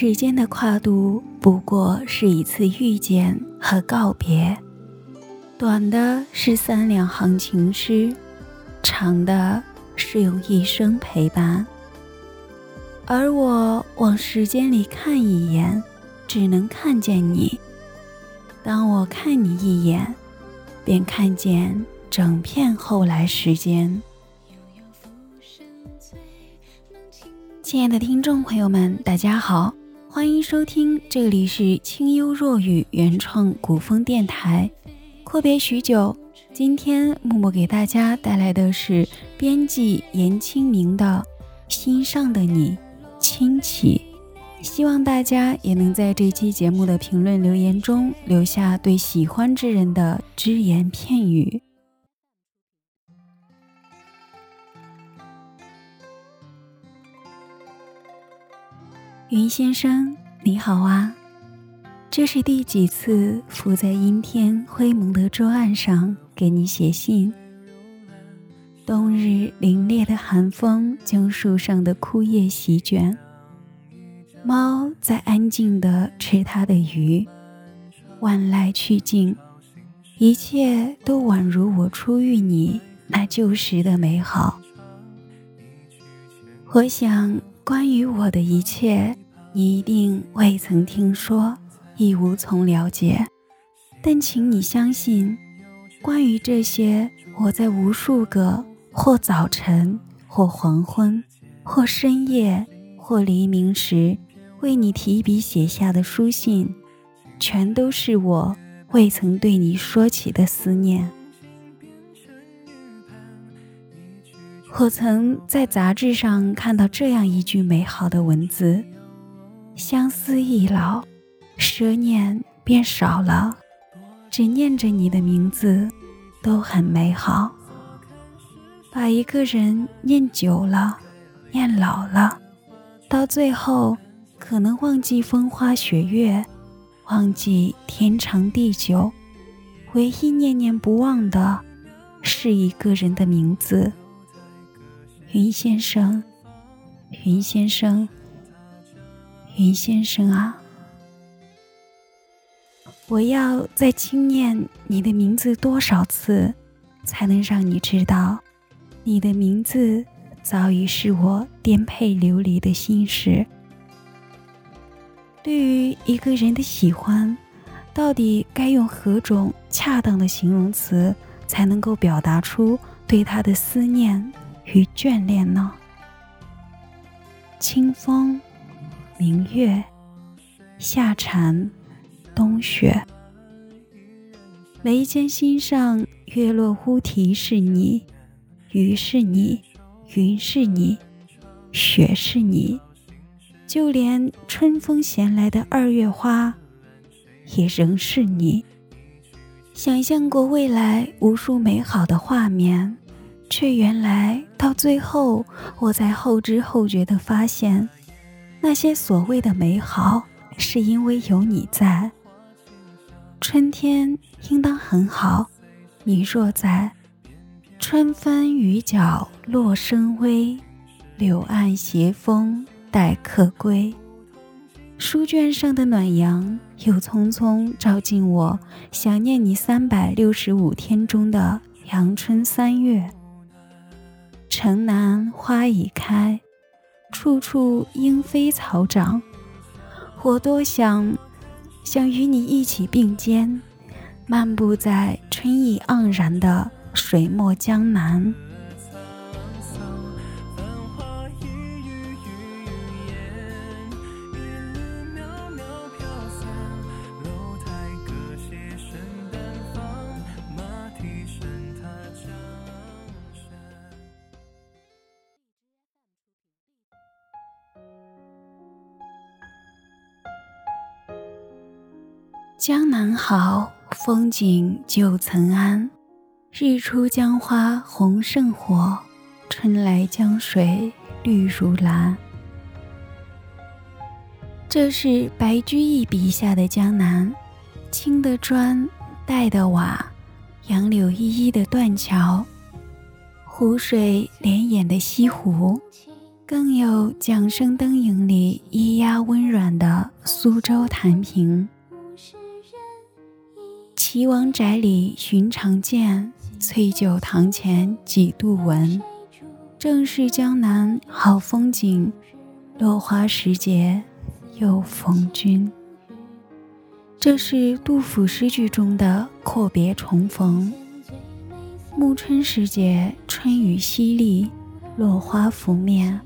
时间的跨度不过是一次遇见和告别，短的是三两行情诗，长的是用一生陪伴。而我往时间里看一眼，只能看见你。当我看你一眼，便看见整片后来时间。亲爱的听众朋友们，大家好，欢迎收听，这里是清幽若雨原创古风电台。阔别许久，今天默默给大家带来的是编辑严清明的《心上的你》，亲戚。希望大家也能在这期节目的评论留言中留下对喜欢之人的只言片语。云先生，你好啊！这是第几次伏在阴天灰蒙的桌案上给你写信？冬日凛冽的寒风将树上的枯叶席卷，猫在安静地吃它的鱼。万籁俱静，一切都宛如我初遇你那旧时的美好。我想。关于我的一切，你一定未曾听说，亦无从了解。但请你相信，关于这些，我在无数个或早晨、或黄昏、或深夜、或黎明时，为你提笔写下的书信，全都是我未曾对你说起的思念。我曾在杂志上看到这样一句美好的文字：“相思易老，奢念变少了，只念着你的名字，都很美好。”把一个人念久了，念老了，到最后可能忘记风花雪月，忘记天长地久，唯一念念不忘的，是一个人的名字。云先生，云先生，云先生啊！我要再轻念你的名字多少次，才能让你知道，你的名字早已是我颠沛流离的心事。对于一个人的喜欢，到底该用何种恰当的形容词，才能够表达出对他的思念？与眷恋呢？清风、明月、夏蝉、冬雪，眉间心上，月落乌啼是你，雨是你，云是你，雪是你，就连春风衔来的二月花，也仍是你。想象过未来无数美好的画面。却原来到最后，我才后知后觉地发现，那些所谓的美好，是因为有你在。春天应当很好，你若在，春分雨脚落声微，柳岸斜风待客归。书卷上的暖阳，又匆匆照进我想念你三百六十五天中的阳春三月。城南花已开，处处莺飞草长。我多想，想与你一起并肩，漫步在春意盎然的水墨江南。江南好，风景旧曾谙。日出江花红胜火，春来江水绿如蓝。这是白居易笔下的江南，青的砖，黛的瓦，杨柳依依的断桥，湖水连眼的西湖，更有《桨声灯影》里咿呀温软的苏州弹屏。岐王宅里寻常见，翠酒堂前几度闻。正是江南好风景，落花时节又逢君。这是杜甫诗句中的阔别重逢。暮春时节，春雨淅沥，落花拂面。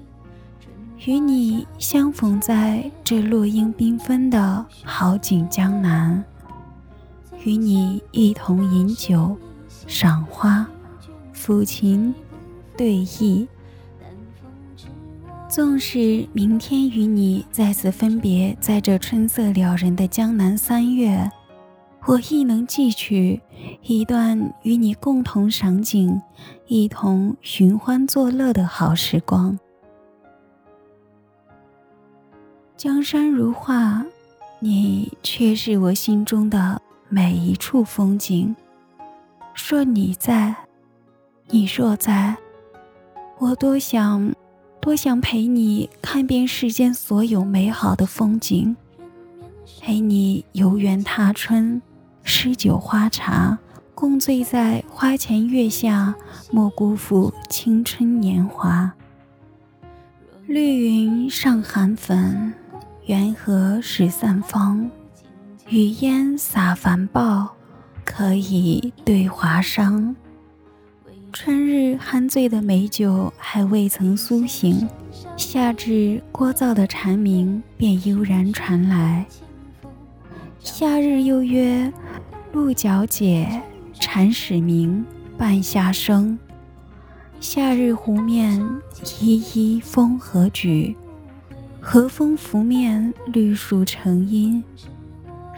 与你相逢在这落英缤纷的好景江南，与你一同饮酒、赏花、抚琴、对弈。纵使明天与你再次分别在这春色撩人的江南三月，我亦能记取一段与你共同赏景、一同寻欢作乐的好时光。江山如画，你却是我心中的每一处风景。若你在，你若在，我多想，多想陪你看遍世间所有美好的风景，陪你游园踏春，诗酒花茶，共醉在花前月下，莫辜负青春年华。绿云上寒粉。缘何始散芳？雨烟洒繁报，可以对华商。春日酣醉的美酒还未曾苏醒，夏至聒噪的蝉鸣便悠然传来。夏日又曰鹿角解，蝉始鸣，半夏生。夏日湖面依依风和举。和风拂面，绿树成荫。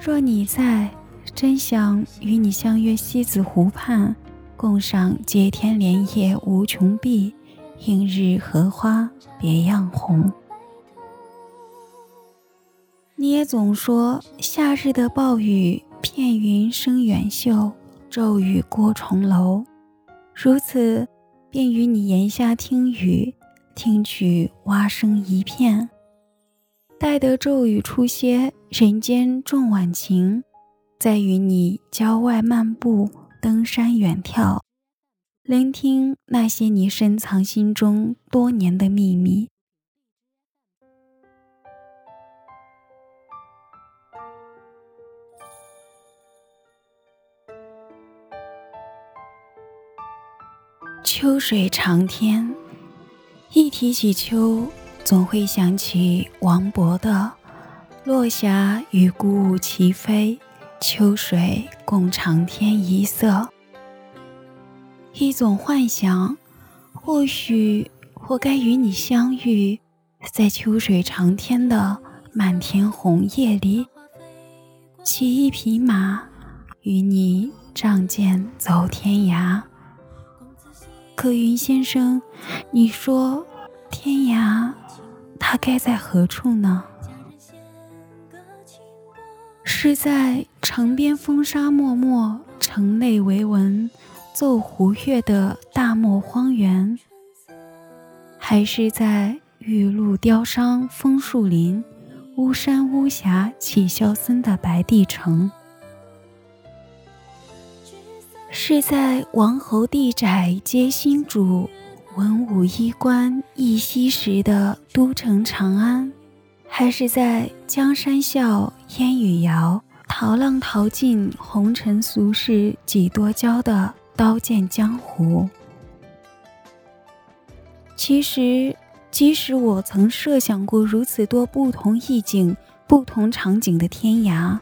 若你在，真想与你相约西子湖畔，共赏接天莲叶无穷碧，映日荷花别样红。你也总说夏日的暴雨，片云生远岫，骤雨过重楼。如此，便与你檐下听雨，听取蛙声一片。待得骤雨初歇，人间重晚晴，再与你郊外漫步、登山远眺，聆听那些你深藏心中多年的秘密。秋水长天，一提起秋。总会想起王勃的“落霞与孤鹜齐飞，秋水共长天一色”。一种幻想，或许我该与你相遇，在秋水长天的漫天红叶里，骑一匹马，与你仗剑走天涯。可云先生，你说天涯？它该在何处呢？是在城边风沙漠漠、城内惟闻奏胡乐的大漠荒原，还是在玉露凋伤枫树林、巫山巫峡起萧森的白帝城？是在王侯地窄皆新主？文武衣冠一夕时的都城长安，还是在江山笑烟雨遥、淘浪淘尽红尘俗世几多娇的刀剑江湖？其实，即使我曾设想过如此多不同意境、不同场景的天涯，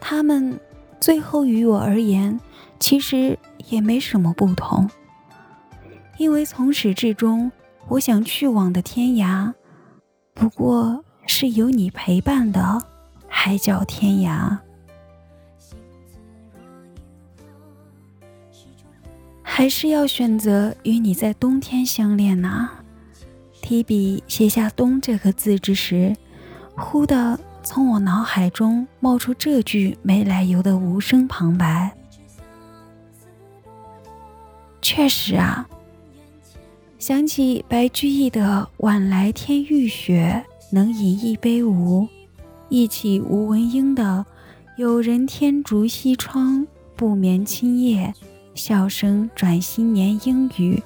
他们最后于我而言，其实也没什么不同。因为从始至终，我想去往的天涯，不过是有你陪伴的海角天涯。还是要选择与你在冬天相恋呐。提笔写下“冬”这个字之时，忽的从我脑海中冒出这句没来由的无声旁白。确实啊。想起白居易的“晚来天欲雪，能饮一杯无”，忆起吴文英的“有人天烛西窗，不眠今夜，笑声转新年”英语，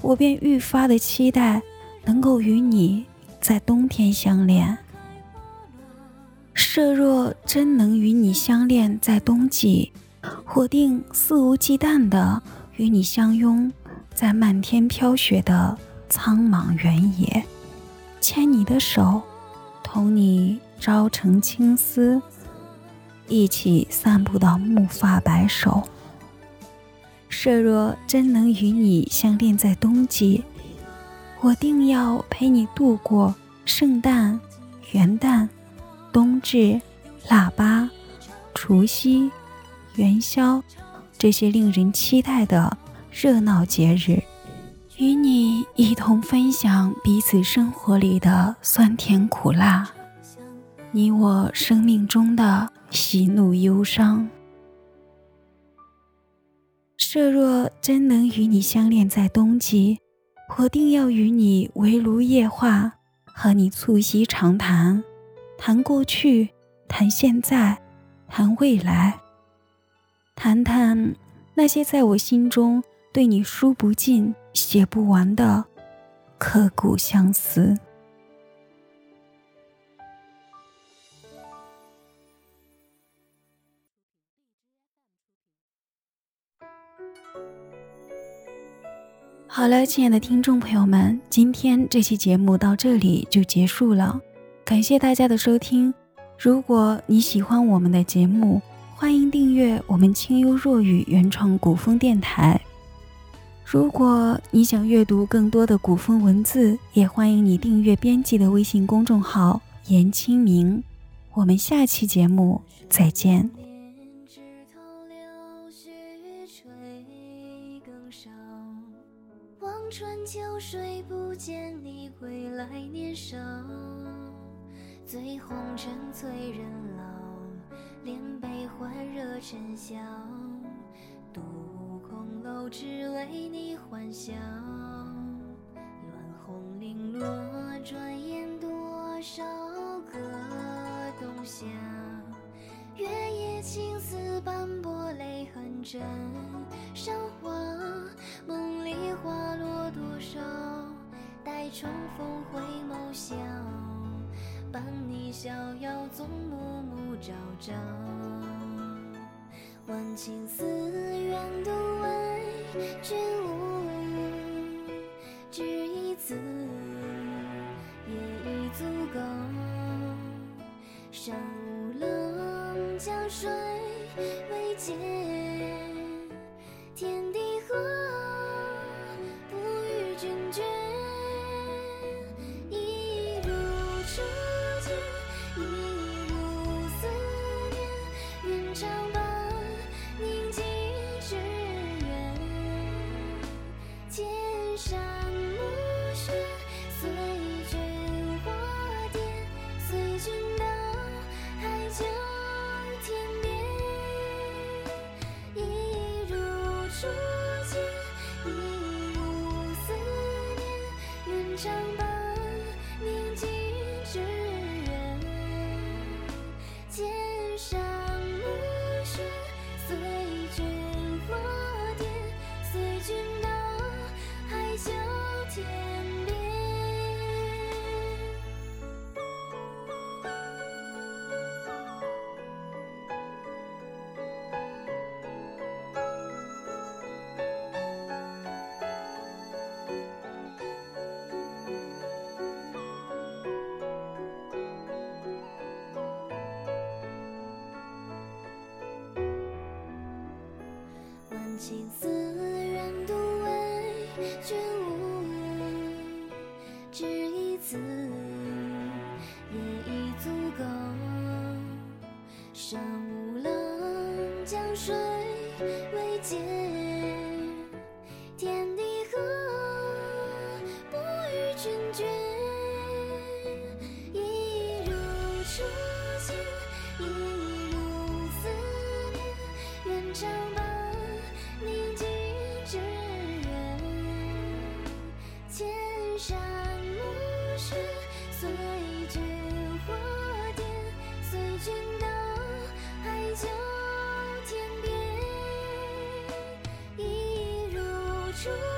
我便愈发的期待能够与你在冬天相恋。设若真能与你相恋在冬季，我定肆无忌惮的与你相拥在漫天飘雪的苍茫原野，牵你的手，同你朝成青丝，一起散步到暮发白首。设若真能与你相恋在冬季，我定要陪你度过圣诞、元旦。冬至、腊八、除夕、元宵，这些令人期待的热闹节日，与你一同分享彼此生活里的酸甜苦辣，你我生命中的喜怒忧伤。设若真能与你相恋在冬季，我定要与你围炉夜话，和你促膝长谈。谈过去，谈现在，谈未来，谈谈那些在我心中对你书不尽、写不完的刻骨相思。好了，亲爱的听众朋友们，今天这期节目到这里就结束了。感谢大家的收听。如果你喜欢我们的节目，欢迎订阅我们清幽若雨原创古风电台。如果你想阅读更多的古风文字，也欢迎你订阅编辑的微信公众号“严清明”。我们下期节目再见。望穿秋水，不见你归来年少。醉红尘，催人老，连悲欢惹尘嚣。独红楼，只为你欢笑。乱红零落，转眼多少个冬夏。月夜青丝斑驳，泪痕枕上花。梦里花落多少？待重逢回眸笑。伴你逍遥，纵暮暮朝朝。挽青丝君舞，只一字，也已足够。山无棱，江水未见。青丝愿独为君舞，只一次也已足够。山无棱，江水未竭，true.